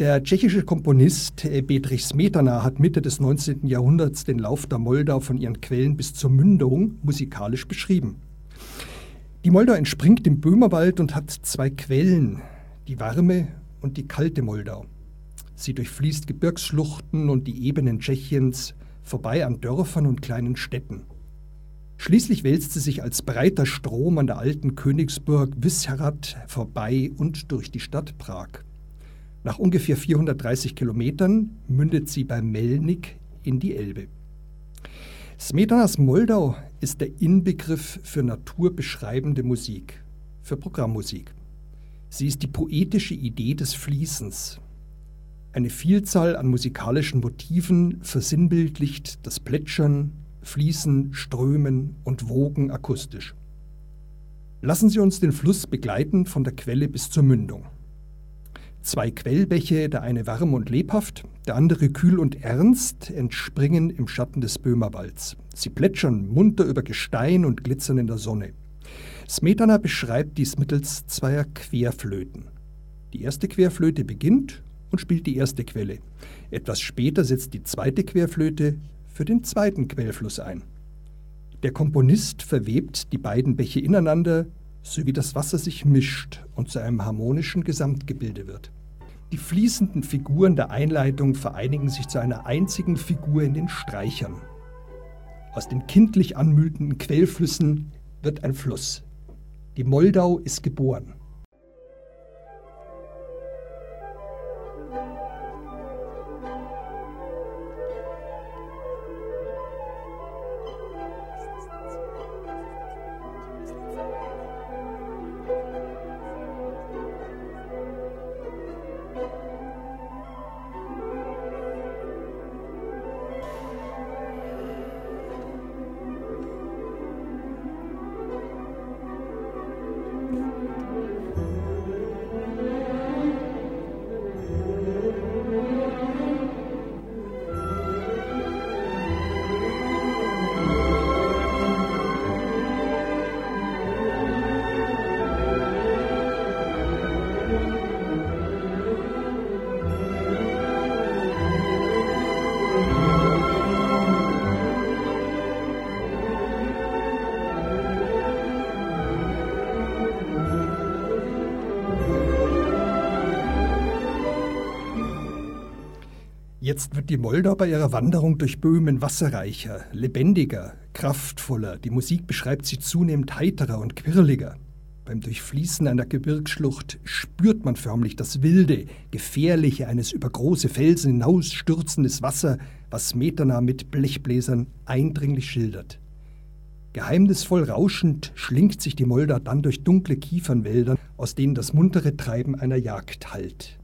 Der tschechische Komponist Bedřich Smetana hat Mitte des 19. Jahrhunderts den Lauf der Moldau von ihren Quellen bis zur Mündung musikalisch beschrieben. Die Moldau entspringt im Böhmerwald und hat zwei Quellen, die warme und die kalte Moldau. Sie durchfließt Gebirgsschluchten und die Ebenen Tschechiens vorbei an Dörfern und kleinen Städten. Schließlich wälzt sie sich als breiter Strom an der alten Königsburg Wissehrad vorbei und durch die Stadt Prag. Nach ungefähr 430 Kilometern mündet sie bei Melnik in die Elbe. Smetanas Moldau ist der Inbegriff für naturbeschreibende Musik, für Programmmusik. Sie ist die poetische Idee des Fließens. Eine Vielzahl an musikalischen Motiven versinnbildlicht das Plätschern, Fließen, Strömen und Wogen akustisch. Lassen Sie uns den Fluss begleiten von der Quelle bis zur Mündung. Zwei Quellbäche, der eine warm und lebhaft, der andere kühl und ernst, entspringen im Schatten des Böhmerwalds. Sie plätschern munter über Gestein und glitzern in der Sonne. Smetana beschreibt dies mittels zweier Querflöten. Die erste Querflöte beginnt und spielt die erste Quelle. Etwas später setzt die zweite Querflöte für den zweiten Quellfluss ein. Der Komponist verwebt die beiden Bäche ineinander, so wie das Wasser sich mischt und zu einem harmonischen Gesamtgebilde wird. Die fließenden Figuren der Einleitung vereinigen sich zu einer einzigen Figur in den Streichern. Aus den kindlich anmutenden Quellflüssen wird ein Fluss. Die Moldau ist geboren. Jetzt wird die Moldau bei ihrer Wanderung durch Böhmen wasserreicher, lebendiger, kraftvoller. Die Musik beschreibt sie zunehmend heiterer und quirliger. Beim Durchfließen einer Gebirgsschlucht spürt man förmlich das wilde, gefährliche eines über große Felsen hinausstürzendes Wasser, was Metana mit Blechbläsern eindringlich schildert. Geheimnisvoll rauschend schlingt sich die Moldau dann durch dunkle Kiefernwälder, aus denen das muntere Treiben einer Jagd hallt.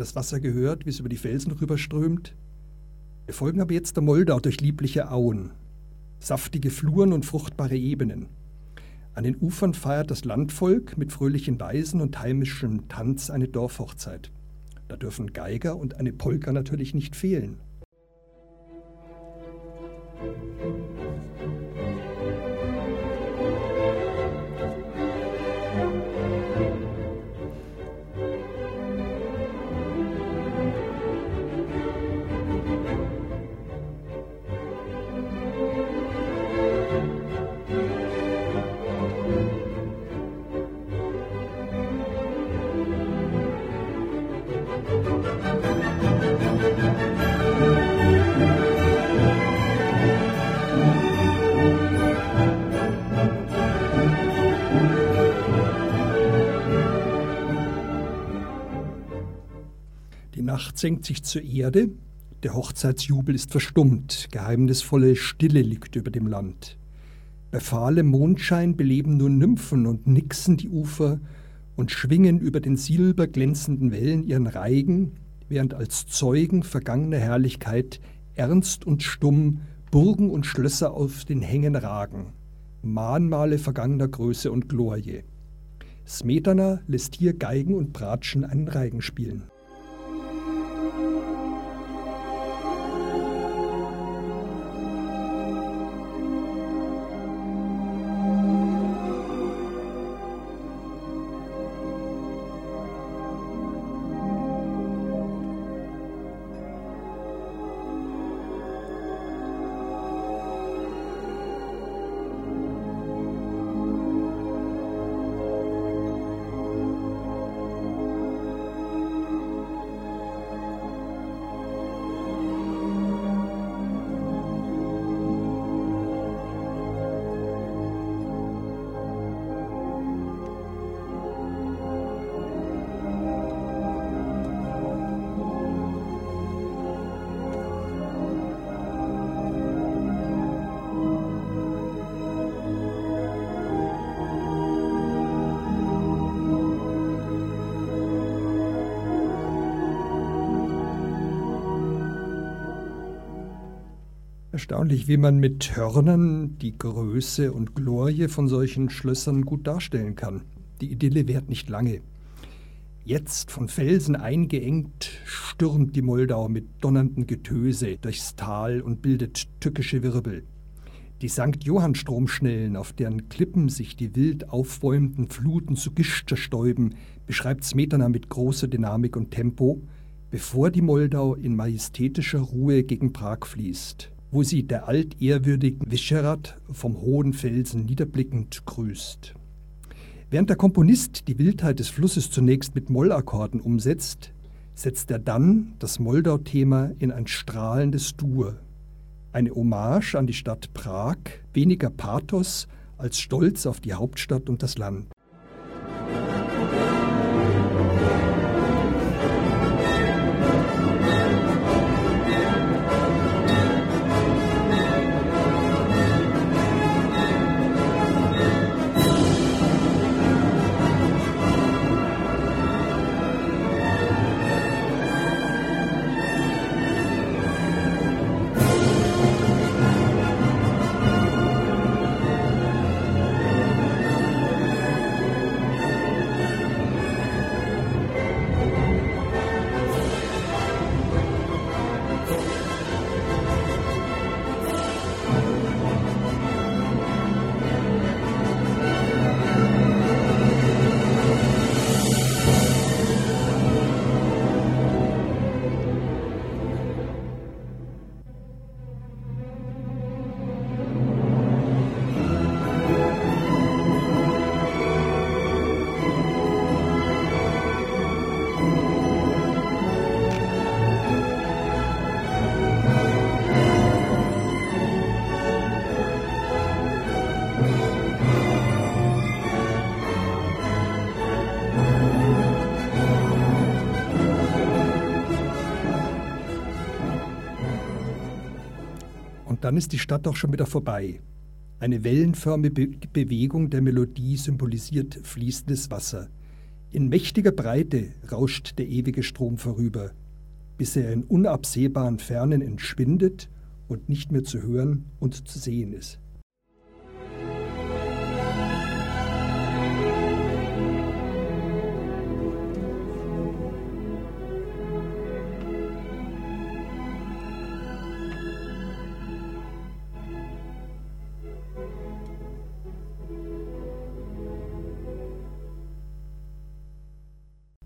Das Wasser gehört, wie es über die Felsen rüberströmt. Wir folgen aber jetzt der Moldau durch liebliche Auen, saftige Fluren und fruchtbare Ebenen. An den Ufern feiert das Landvolk mit fröhlichen Weisen und heimischem Tanz eine Dorfhochzeit. Da dürfen Geiger und eine Polka natürlich nicht fehlen. Nacht senkt sich zur Erde, der Hochzeitsjubel ist verstummt, geheimnisvolle Stille liegt über dem Land. Bei fahlem Mondschein beleben nur Nymphen und nixen die Ufer und schwingen über den silberglänzenden Wellen ihren Reigen, während als Zeugen vergangener Herrlichkeit ernst und stumm Burgen und Schlösser auf den Hängen ragen, Mahnmale vergangener Größe und Glorie. Smetana lässt hier Geigen und Bratschen einen Reigen spielen. Erstaunlich, wie man mit Hörnern die Größe und Glorie von solchen Schlössern gut darstellen kann. Die Idylle währt nicht lange. Jetzt von Felsen eingeengt stürmt die Moldau mit donnerndem Getöse durchs Tal und bildet tückische Wirbel. Die St. Johann-Stromschnellen, auf deren Klippen sich die wild aufbäumenden Fluten zu Gischter stäuben, beschreibt Smetana mit großer Dynamik und Tempo, bevor die Moldau in majestätischer Ruhe gegen Prag fließt wo sie der altehrwürdigen Vischerat vom hohen Felsen niederblickend grüßt. Während der Komponist die Wildheit des Flusses zunächst mit Mollakkorden umsetzt, setzt er dann das Moldau-Thema in ein strahlendes Dur. Eine Hommage an die Stadt Prag, weniger Pathos als Stolz auf die Hauptstadt und das Land. Dann ist die Stadt auch schon wieder vorbei. Eine wellenförmige Bewegung der Melodie symbolisiert fließendes Wasser. In mächtiger Breite rauscht der ewige Strom vorüber, bis er in unabsehbaren Fernen entschwindet und nicht mehr zu hören und zu sehen ist.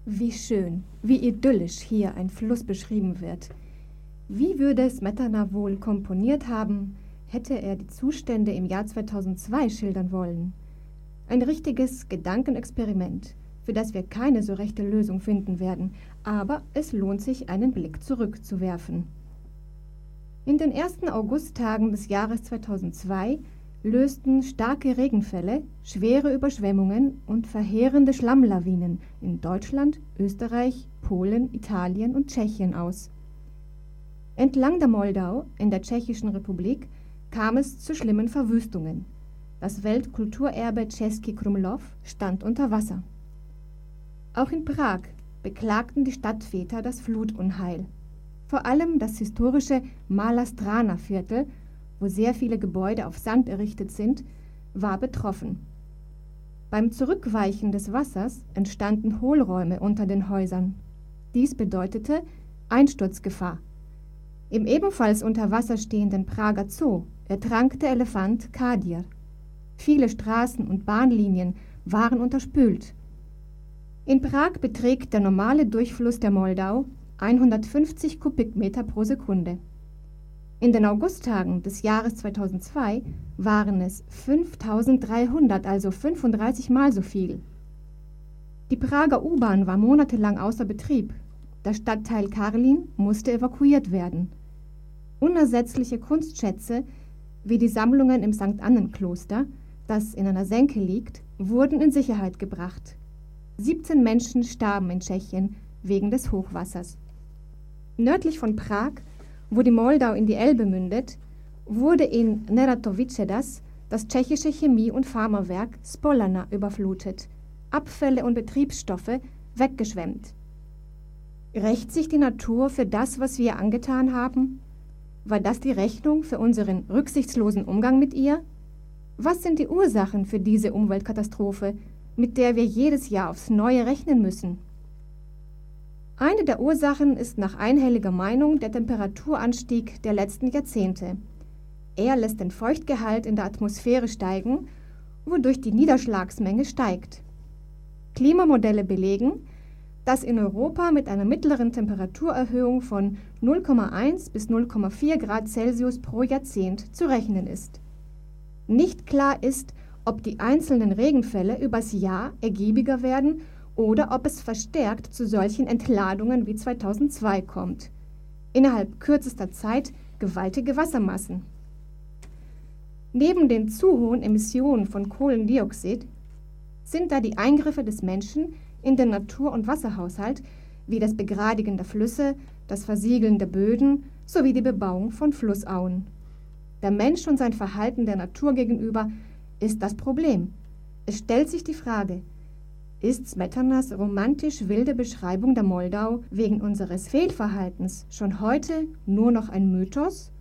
Wie schön, wie idyllisch hier ein Fluss beschrieben wird. Wie würde Smetana wohl komponiert haben, hätte er die Zustände im Jahr 2002 schildern wollen? Ein richtiges Gedankenexperiment, für das wir keine so rechte Lösung finden werden, aber es lohnt sich, einen Blick zurückzuwerfen. In den ersten Augusttagen des Jahres 2002 lösten starke Regenfälle, schwere Überschwemmungen und verheerende Schlammlawinen in Deutschland, Österreich, Polen, Italien und Tschechien aus. Entlang der Moldau in der Tschechischen Republik kam es zu schlimmen Verwüstungen. Das Weltkulturerbe Český Krumlov stand unter Wasser. Auch in Prag beklagten die Stadtväter das Flutunheil. Vor allem das historische Malastrana-Viertel wo sehr viele Gebäude auf Sand errichtet sind, war betroffen. Beim Zurückweichen des Wassers entstanden Hohlräume unter den Häusern. Dies bedeutete Einsturzgefahr. Im ebenfalls unter Wasser stehenden Prager Zoo ertrank der Elefant Kadir. Viele Straßen und Bahnlinien waren unterspült. In Prag beträgt der normale Durchfluss der Moldau 150 Kubikmeter pro Sekunde. In den Augusttagen des Jahres 2002 waren es 5300, also 35 Mal so viel. Die Prager U-Bahn war monatelang außer Betrieb. Der Stadtteil Karlin musste evakuiert werden. Unersetzliche Kunstschätze wie die Sammlungen im St. Annenkloster, das in einer Senke liegt, wurden in Sicherheit gebracht. 17 Menschen starben in Tschechien wegen des Hochwassers. Nördlich von Prag wo die Moldau in die Elbe mündet, wurde in Neratovice das tschechische Chemie- und Pharmawerk Spolana überflutet, Abfälle und Betriebsstoffe weggeschwemmt. Rächt sich die Natur für das, was wir angetan haben? War das die Rechnung für unseren rücksichtslosen Umgang mit ihr? Was sind die Ursachen für diese Umweltkatastrophe, mit der wir jedes Jahr aufs Neue rechnen müssen? Eine der Ursachen ist nach einhelliger Meinung der Temperaturanstieg der letzten Jahrzehnte. Er lässt den Feuchtgehalt in der Atmosphäre steigen, wodurch die Niederschlagsmenge steigt. Klimamodelle belegen, dass in Europa mit einer mittleren Temperaturerhöhung von 0,1 bis 0,4 Grad Celsius pro Jahrzehnt zu rechnen ist. Nicht klar ist, ob die einzelnen Regenfälle übers Jahr ergiebiger werden oder ob es verstärkt zu solchen Entladungen wie 2002 kommt. Innerhalb kürzester Zeit gewaltige Wassermassen. Neben den zu hohen Emissionen von Kohlendioxid sind da die Eingriffe des Menschen in den Natur- und Wasserhaushalt wie das Begradigen der Flüsse, das Versiegeln der Böden sowie die Bebauung von Flussauen. Der Mensch und sein Verhalten der Natur gegenüber ist das Problem. Es stellt sich die Frage, ist Smetanas romantisch wilde Beschreibung der Moldau wegen unseres Fehlverhaltens schon heute nur noch ein Mythos